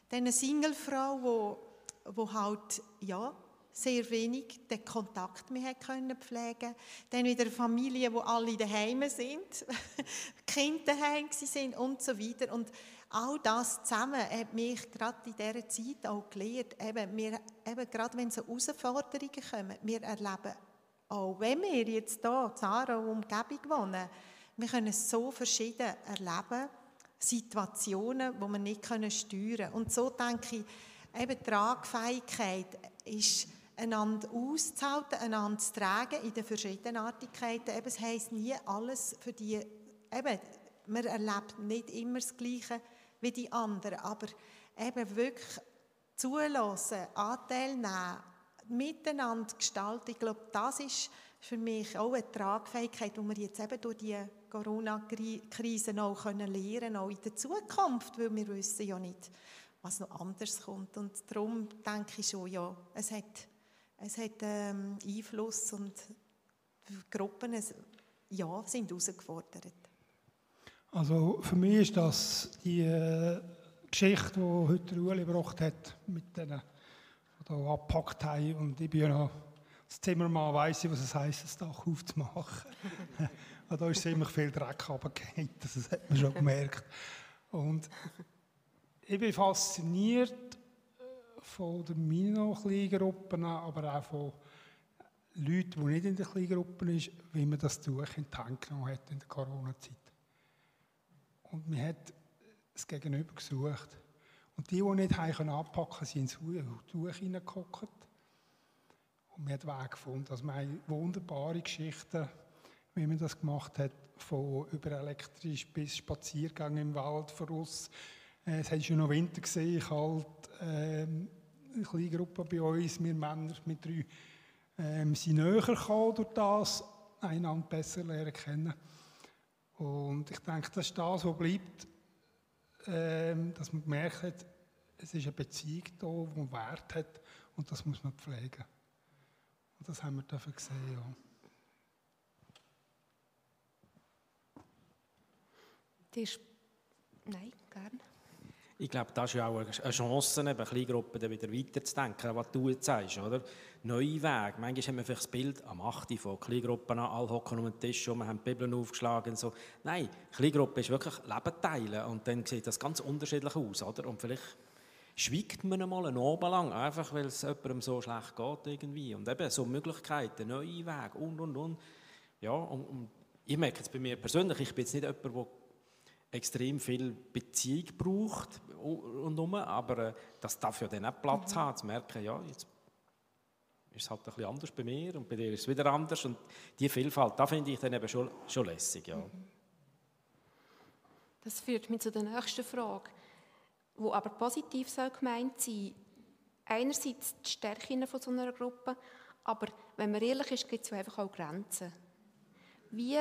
Dann eine Singlefrau, wo, wo halt, ja, sehr wenig den Kontakt mehr können pflegen Dann wieder eine Familie, wo alle daheim sind, Kinder daheim sind und so weiter. Und all das zusammen hat mich gerade in dieser Zeit auch gelehrt, eben, wir, eben gerade wenn so Herausforderungen kommen, wir erleben, auch wenn wir jetzt hier in Zara Umgebung wohnen, wir können so verschieden erleben, Situationen, die wir nicht steuern können. Und so denke ich, eben Tragfähigkeit ist einander auszuhalten, einander zu tragen in den Verschiedenartigkeiten. Eben, es heisst nie alles für die, eben, man erlebt nicht immer das Gleiche wie die anderen, aber eben wirklich zulassen, Anteil nehmen, miteinander gestalten, ich glaube, das ist für mich auch eine Tragfähigkeit, die wir jetzt eben durch die Corona-Krise auch lernen können, auch in der Zukunft, weil wir wissen ja nicht, was noch anders kommt. Und darum denke ich schon, ja, es hat es hat ähm, Einfluss und Gruppen ja, sind herausgefordert. Also für mich ist das die äh, Geschichte, die heute Ueli gebracht hat, mit denen, hier abgepackt haben. Und ich bin ja noch als Zimmermann, weiss ich, was es heisst, das Dach aufzumachen. da ist ziemlich viel Dreck runtergefallen, das hat man schon gemerkt. Und ich bin fasziniert von den Mino-Kleingruppen, aber auch von Leuten, die nicht in den Kleingruppen sind, wie man das Tuch in die Hand genommen hat in der Corona-Zeit. Und man hat das Gegenüber gesucht. Und die, die nicht haben anpacken konnten, sind ins Tuch hineingeguckt. Und man hat Wege gefunden. Also wir haben wunderbare Geschichten, wie man das gemacht hat, von über elektrisch bis Spaziergang im Wald voraus. Äh, es war schon noch Winter, gesehen, kalt. Ähm, eine kleine Gruppe bei uns, wir Männer mit drei, ähm, sind näher gekommen durch das, einander besser lernen kennen. Und ich denke, das ist das, was bleibt, ähm, dass man gemerkt hat, es ist eine Beziehung da, die Wert hat und das muss man pflegen. Und das haben wir dafür gesehen, ja. Die Nein, gerne. Ich glaube, das ist ja auch eine Chance, eben Kleingruppen dann wieder weiterzudenken, was du jetzt sagst, oder? Neue Wege. Manchmal haben wir vielleicht das Bild am 8. von Kleingruppen an, alle hocken um den Tisch und wir haben die Bibeln aufgeschlagen und so. Nein, Kleingruppe ist wirklich Leben teilen und dann sieht das ganz unterschiedlich aus, oder? Und vielleicht schweigt man einmal einen Abend lang, einfach weil es jemandem so schlecht geht irgendwie. Und eben so Möglichkeiten, neue Wege und, und, und. Ja, und, und ich merke jetzt bei mir persönlich, ich bin jetzt nicht jemand, der extrem viel Beziehung braucht und um, aber äh, das darf ja dann auch Platz mhm. haben, zu merken, ja, jetzt ist es halt ein bisschen anders bei mir und bei dir ist es wieder anders und die Vielfalt, da finde ich dann eben schon, schon lässig, ja. Mhm. Das führt mich zu der nächsten Frage, wo aber positiv soll gemeint sein. Einerseits die Stärken von so einer Gruppe, aber wenn man ehrlich ist, gibt es einfach auch Grenzen. Wie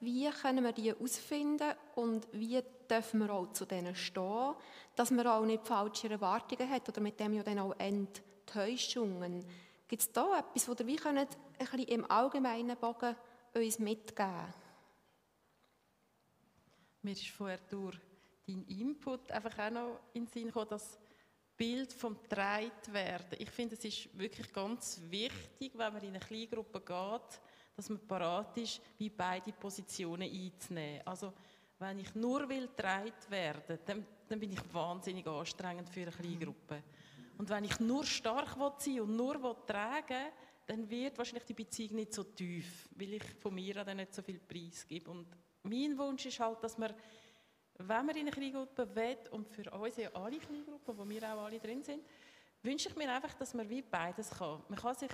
wie können wir die herausfinden und wie dürfen wir auch zu denen stehen, dass man auch nicht falsche Erwartungen hat oder mit dem ja dann auch Enttäuschungen. Gibt es da etwas, wo wir können, ein bisschen im allgemeinen Bogen uns mitgeben Mir ist vorher durch deinen Input einfach auch noch in den Sinn gekommen, das Bild vom werden. Ich finde, es ist wirklich ganz wichtig, wenn man in eine Kleingruppe geht, dass man parat ist, wie beide Positionen einzunehmen. Also, wenn ich nur will getragen werden, dann, dann bin ich wahnsinnig anstrengend für eine kleine Gruppe. Und wenn ich nur stark sein und nur tragen will, dann wird wahrscheinlich die Beziehung nicht so tief, weil ich von mir dann nicht so viel Preis gebe. Und mein Wunsch ist halt, dass man, wenn man in eine Kleingruppe will, und für uns ja alle Kleingruppen, wo wir auch alle drin sind, wünsche ich mir einfach, dass man wie beides kann. Man kann sich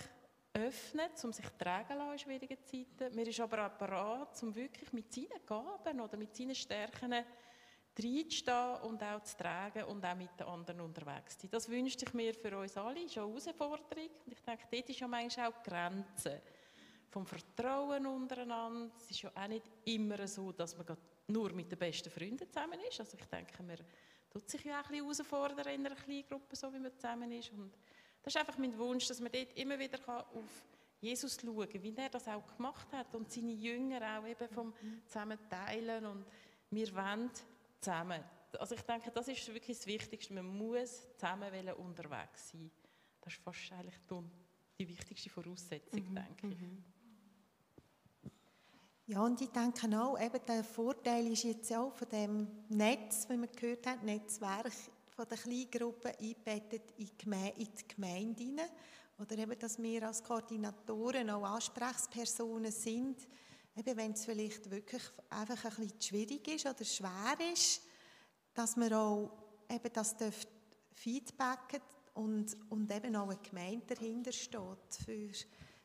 öffnet, um sich tragen in schwierigen Zeiten. Man ist aber auch bereit, um wirklich mit seinen Gaben oder mit seinen Stärken reinzustehen und auch zu tragen und auch mit den anderen unterwegs zu sein. Das wünschte ich mir für uns alle, ist eine Herausforderung. Und ich denke, dort ist ja manchmal auch die Grenze vom Vertrauen untereinander. Es ist ja auch nicht immer so, dass man nur mit den besten Freunden zusammen ist. Also ich denke, man tut sich ja auch ein bisschen herausfordern in einer kleinen Gruppe, so wie man zusammen ist. Und das ist einfach mein Wunsch, dass man dort immer wieder auf Jesus schauen kann, wie er das auch gemacht hat und seine Jünger auch eben vom zusammen teilen und wir wollen zusammen. Also ich denke, das ist wirklich das Wichtigste. Man muss zusammen unterwegs sein. Das ist fast eigentlich die wichtigste Voraussetzung, mhm. denke ich. Mhm. Ja, und ich denke auch, eben der Vorteil ist jetzt auch von dem Netz, wie man gehört hat, Netzwerk von der Kleingruppe eingebettet in die Gemeinde hinein. Oder eben, dass wir als Koordinatoren auch Ansprechpersonen sind, eben wenn es vielleicht wirklich einfach ein bisschen schwierig ist oder schwer ist, dass man auch eben das feedbacken und, und eben auch eine Gemeinde dahinter steht für,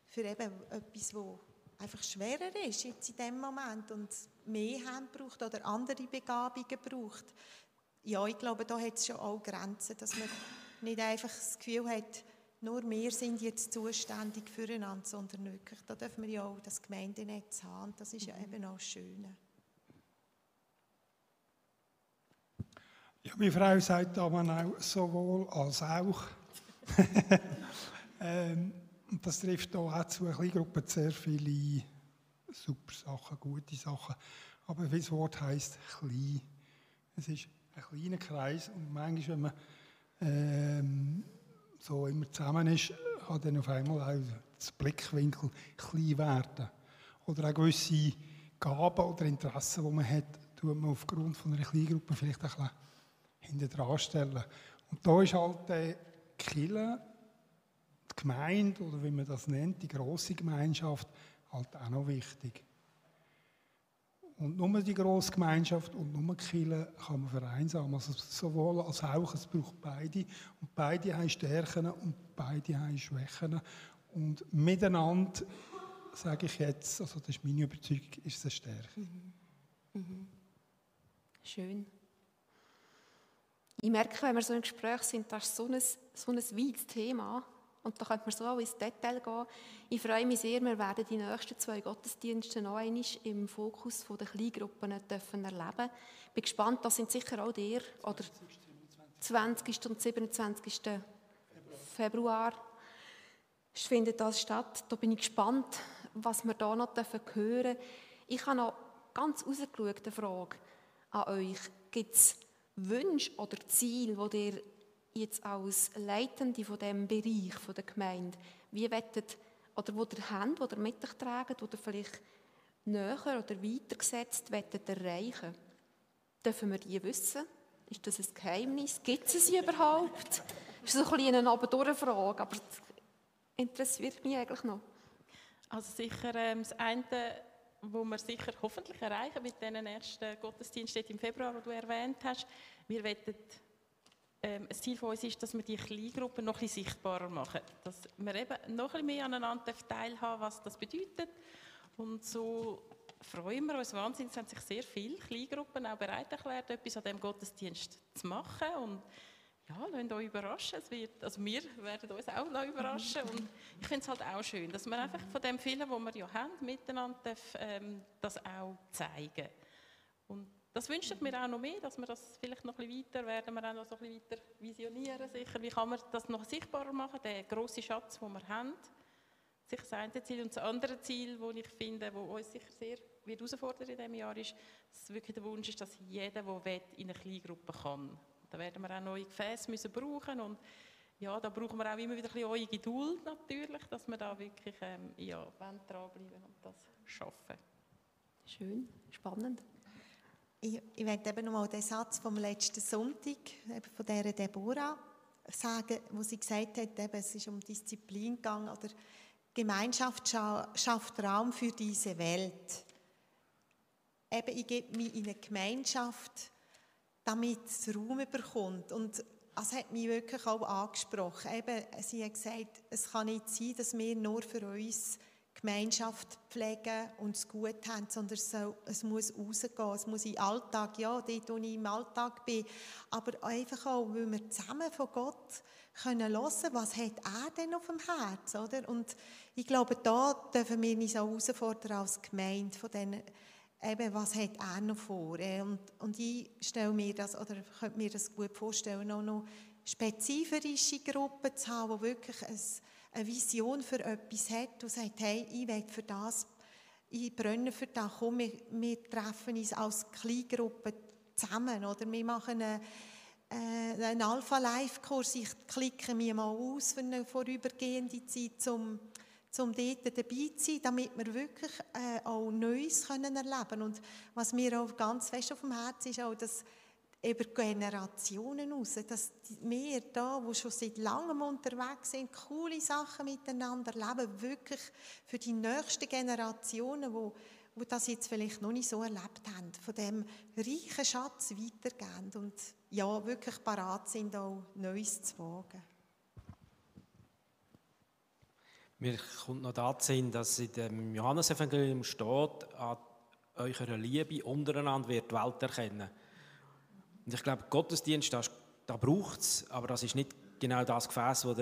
für eben etwas, das einfach schwerer ist jetzt in dem Moment und mehr Hand braucht oder andere Begabungen braucht. Ja, ich glaube, da hat es schon auch Grenzen, dass man nicht einfach das Gefühl hat, nur wir sind jetzt zuständig füreinander, sondern wirklich, da dürfen wir ja auch das Gemeindenetz haben das ist ja mhm. eben auch schön. Ja, meine Frau sagt aber auch sowohl als auch. ähm, und das trifft auch zu. Eine Kleingruppe sehr viele super Sachen, gute Sachen. Aber wie das Wort heisst, klein. Es ist ein kleiner Kreis und manchmal, wenn man ähm, so immer zusammen ist, kann dann auf einmal auch das Blickwinkel klein werden. Oder auch gewisse Gaben oder Interessen, die man hat, tut man aufgrund von einer Kleingruppe vielleicht ein bisschen hinten dran stellen. Und da ist halt der Kille, die Gemeinde oder wie man das nennt, die große Gemeinschaft, halt auch noch wichtig. Und nur die grosse Gemeinschaft und nur Kirche kann man vereinsamen. Also sowohl als auch, es braucht beide. Und beide haben Stärken und beide haben Schwächen. Und miteinander, sage ich jetzt, also das ist meine Überzeugung, ist es eine Stärke. Mhm. Mhm. Schön. Ich merke, wenn wir so im Gespräch sind, das ist so ein, so ein weites Thema. Und da könnte man so auch ins Detail gehen. Ich freue mich sehr, wir werden die nächsten zwei Gottesdienste noch einmal im Fokus der Kleingruppen dürfen erleben. Ich bin gespannt, das sind sicher auch dir, oder 20. und 27. Februar findet das statt. Da bin ich gespannt, was wir da noch hören dürfen. Ich habe noch ganz eine Frage an euch. Gibt es Wünsche oder Ziele, die ihr jetzt als Leitende von dem Bereich von der Gemeinde, wie wettet oder wo ihr habt, wo ihr mit euch tragt, ihr vielleicht näher oder weitergesetzt wettet erreichen, dürfen wir die wissen? Ist das ein Geheimnis? Gibt es sie überhaupt? Das ist so ein bisschen eine Abendurchfrage, aber das interessiert mich eigentlich noch. Also sicher ähm, das eine, wo wir sicher hoffentlich erreichen mit diesen ersten Gottesdiensten im Februar, die du erwähnt hast. Wir wollen ähm, ein Ziel von uns ist, dass wir die Kleingruppen noch ein sichtbarer machen. Dass wir eben noch ein bisschen mehr aneinander teilhaben, was das bedeutet. Und so freuen wir uns wahnsinnig. Es haben sich sehr viele Kleingruppen auch bereit erklärt, etwas an diesem Gottesdienst zu machen. Und ja, lasst euch überraschen. Es wird, also wir werden uns auch überraschen. Und ich finde es halt auch schön, dass wir einfach von dem vielen, was wir ja haben, miteinander ähm, das auch zeigen. Und das wünsche ich mir auch noch mehr, dass wir das vielleicht noch ein bisschen weiter, werden wir auch noch so ein bisschen weiter visionieren sicher. Wie kann man das noch sichtbarer machen, den grossen Schatz, den wir haben. Sicher das eine Ziel. Und das andere Ziel, das ich finde, das uns sicher sehr wird herausfordern in diesem Jahr, ist, dass wirklich der Wunsch ist, dass jeder, der will, in eine Kleingruppe kann. Da werden wir auch neue Gefäße müssen brauchen und ja, da brauchen wir auch immer wieder ein bisschen eure Geduld natürlich, dass wir da wirklich ähm, ja, dranbleiben und das schaffen. Schön, spannend. Ich, ich werde eben nochmal den Satz vom letzten Sonntag, eben von dieser Deborah, sagen, wo sie gesagt hat, eben, es ist um Disziplin gegangen, oder Gemeinschaft schafft Raum für diese Welt. Eben, ich gebe mich in eine Gemeinschaft, damit es Raum bekommt. Und das hat mich wirklich auch angesprochen. Eben, sie hat gesagt, es kann nicht sein, dass wir nur für uns Gemeinschaft pflegen und es gut haben, sondern es, muss rausgehen, es muss den Alltag, ja, dort, wo ich im Alltag bin, aber einfach auch, weil wir zusammen von Gott können hören, was hat er denn auf dem Herz, oder? Und ich glaube, da dürfen wir uns auch herausfordern als Gemeinde von denen, eben, was hat er noch vor? Äh, und, und ich stelle mir das, oder könnte mir das gut vorstellen, auch noch spezifische Gruppen zu haben, die wirklich ein, eine Vision für etwas hat und sagt, hey, ich will für das, ich brenne für das, komm, wir, wir treffen uns als Kleingruppe zusammen, oder? Wir machen eine, äh, einen Alpha-Life-Kurs, ich klicke mich mal aus für eine vorübergehende Zeit, um um dort dabei zu sein, damit wir wirklich äh, auch Neues können erleben. Können. Und was mir auch ganz fest auf dem Herzen ist, auch, dass über Generationen raus, dass wir da, die schon seit langem unterwegs sind, coole Sachen miteinander erleben, wirklich für die nächsten Generationen, die wo das jetzt vielleicht noch nicht so erlebt haben, von dem reichen Schatz weitergehen und ja, wirklich parat sind, auch Neues zu wagen. Mir kommt noch dazu hin, dass in dem Johannesevangelium steht, an eurer Liebe untereinander wird die Welt erkennen. Und ich glaube, Gottesdienst, da, da braucht es, aber das ist nicht genau das Gefäß, wo,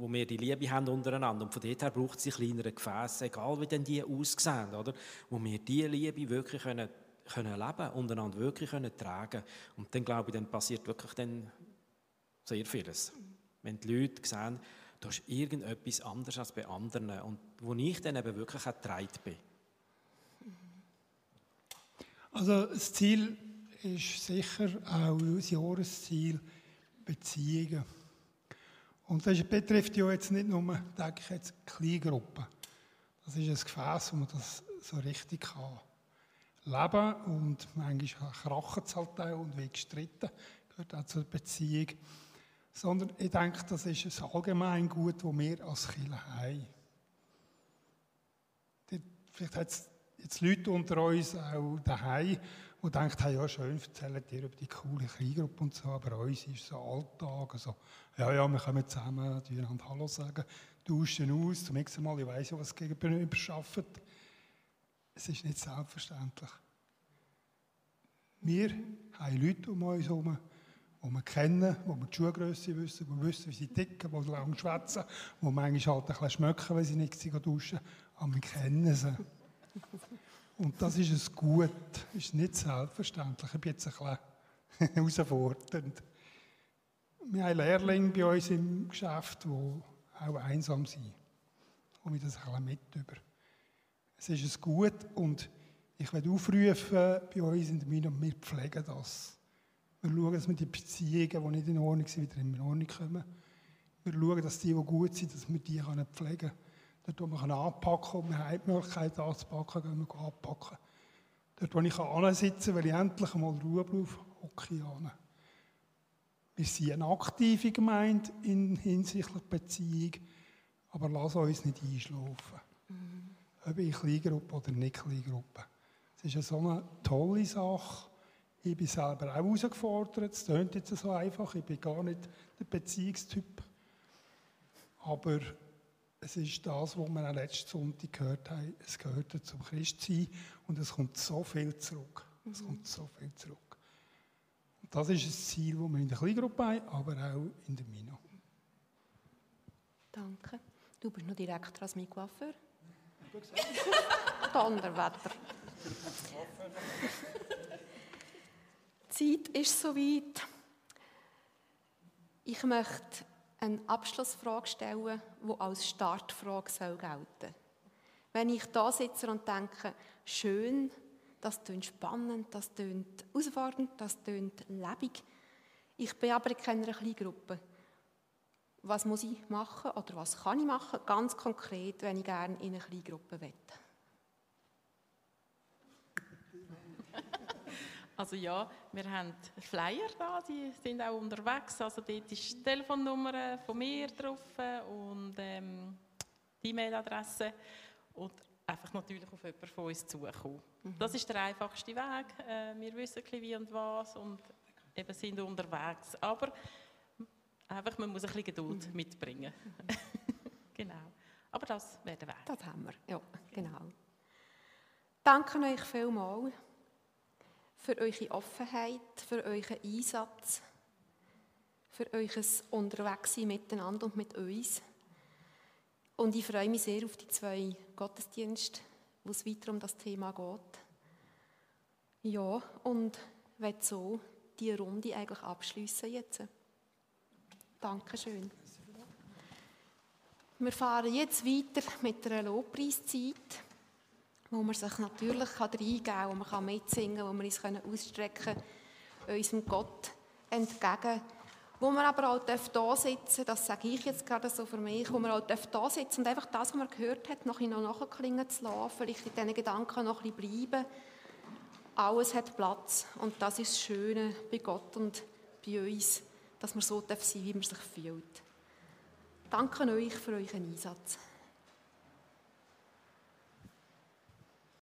wo wir die Liebe haben untereinander. Und von dort her braucht es die kleineren Gefäße, egal wie denn die aussehen, oder? wo wir diese Liebe wirklich können, können leben untereinander wirklich können tragen Und dann glaube ich, dann passiert wirklich dann sehr vieles. Wenn die Leute sehen, da ist irgendetwas anderes als bei anderen und wo ich dann eben wirklich getragen bin. Also das Ziel ist sicher auch das Jahresziel Beziehungen. Und das betrifft ja jetzt nicht nur, denke ich jetzt, Kleingruppen. Das ist ein Gefäß, wo man das so richtig kann leben und manchmal krachen es halt auch und wird gestritten, gehört auch zur Beziehung sondern ich denke, das ist ein Allgemeingut, das wir als Kirche haben. Vielleicht hat es jetzt Leute unter uns auch daheim, die denken, hey, ja schön, erzählen dir über die coole Kleingruppe und so, aber uns ist so Alltag, also, ja, ja, wir kommen zusammen, einander Hallo sagen, tauschen aus, zum nächsten Mal, ich weiss ja, was gegenüber schafft. Es ist nicht selbstverständlich. Wir haben Leute um uns herum, die wir kennen, die wir die Schuhgröße wissen, die wissen, wie sie ticken, die lange schwätzen, die manchmal halt ein bisschen schmecken, wenn sie nicht duschen, aber wir kennen sie. Und das ist ein Gut, ist nicht selbstverständlich. Ich bin jetzt ein bisschen herausfordernd. Wir haben Lehrlinge bei uns im Geschäft, die auch einsam sind. Und wir das ein bisschen mit über. Es ist ein Gut und ich werde aufrufen bei uns in der Mine, wir pflegen das. Wir schauen, dass wir die Beziehungen, die nicht in Ordnung sind, wieder in Ordnung kommen. Wir schauen, dass die, die gut sind, dass wir die pflegen können. Dort, wo wir anpacken können, und wir haben die Möglichkeit anzupacken, gehen wir anpacken. Dort, wo ich ansitzen kann, weil ich endlich einmal Ruhe brauche, hocke ich an. Wir sind eine aktive Gemeinde in hinsichtlich Beziehung, aber lass uns nicht einschlafen. Mhm. Ob in Kleingruppe oder nicht Kleingruppe. Es ist eine so eine tolle Sache. Ich bin selber auch herausgefordert. Es klingt jetzt so einfach. Ich bin gar nicht der Beziehungstyp. Aber es ist das, was wir auch letzten Sonntag gehört haben. Es gehört zum Christsein und es kommt so viel zurück. Es mhm. kommt so viel zurück. Und das ist ein Ziel, das wir in der Kleingruppe haben, aber auch in der Mino. Danke. Du bist noch direkt als mein Coiffeur. Donnerwetter. Die Zeit ist soweit. Ich möchte eine Abschlussfrage stellen, die als Startfrage soll gelten Wenn ich da sitze und denke, schön, das klingt spannend, das klingt herausfordernd, das klingt lebendig, ich bin aber in keiner Kleingruppe. Was muss ich machen oder was kann ich machen, ganz konkret, wenn ich gerne in eine Kleingruppe will? Also ja, wir haben Flyer da, die sind auch unterwegs. Also dort ist die Telefonnummer von mir drauf und ähm, die E-Mail-Adresse und einfach natürlich auf jemanden von uns zukommen. Mhm. Das ist der einfachste Weg. Äh, wir wissen ein wie und was und eben sind unterwegs. Aber einfach, man muss ein bisschen Geduld mhm. mitbringen. genau. Aber das wäre der Weg. Das haben wir, ja, genau. Danke euch vielmals für eure Offenheit, für euren Einsatz, für euer Unterwegssein miteinander und mit uns. Und ich freue mich sehr auf die zwei Gottesdienste, wo es weiter um das Thema geht. Ja, und werde so die Runde eigentlich abschließen jetzt. Dankeschön. Wir fahren jetzt weiter mit einer Lobpreiszeit, wo man sich natürlich reingeben kann, wo man mitsingen kann, wo wir uns ausstrecken können, unserem Gott entgegen. Wo wir aber auch da sitzen das sage ich jetzt gerade so für mich, wo wir auch da sitzen und einfach das, was man gehört hat, noch nachklingen zu lassen, vielleicht in diesen Gedanken noch ein bisschen bleiben. Alles hat Platz und das ist das Schöne bei Gott und bei uns, dass man so sein darf, wie man sich fühlt. Danke euch für euren Einsatz.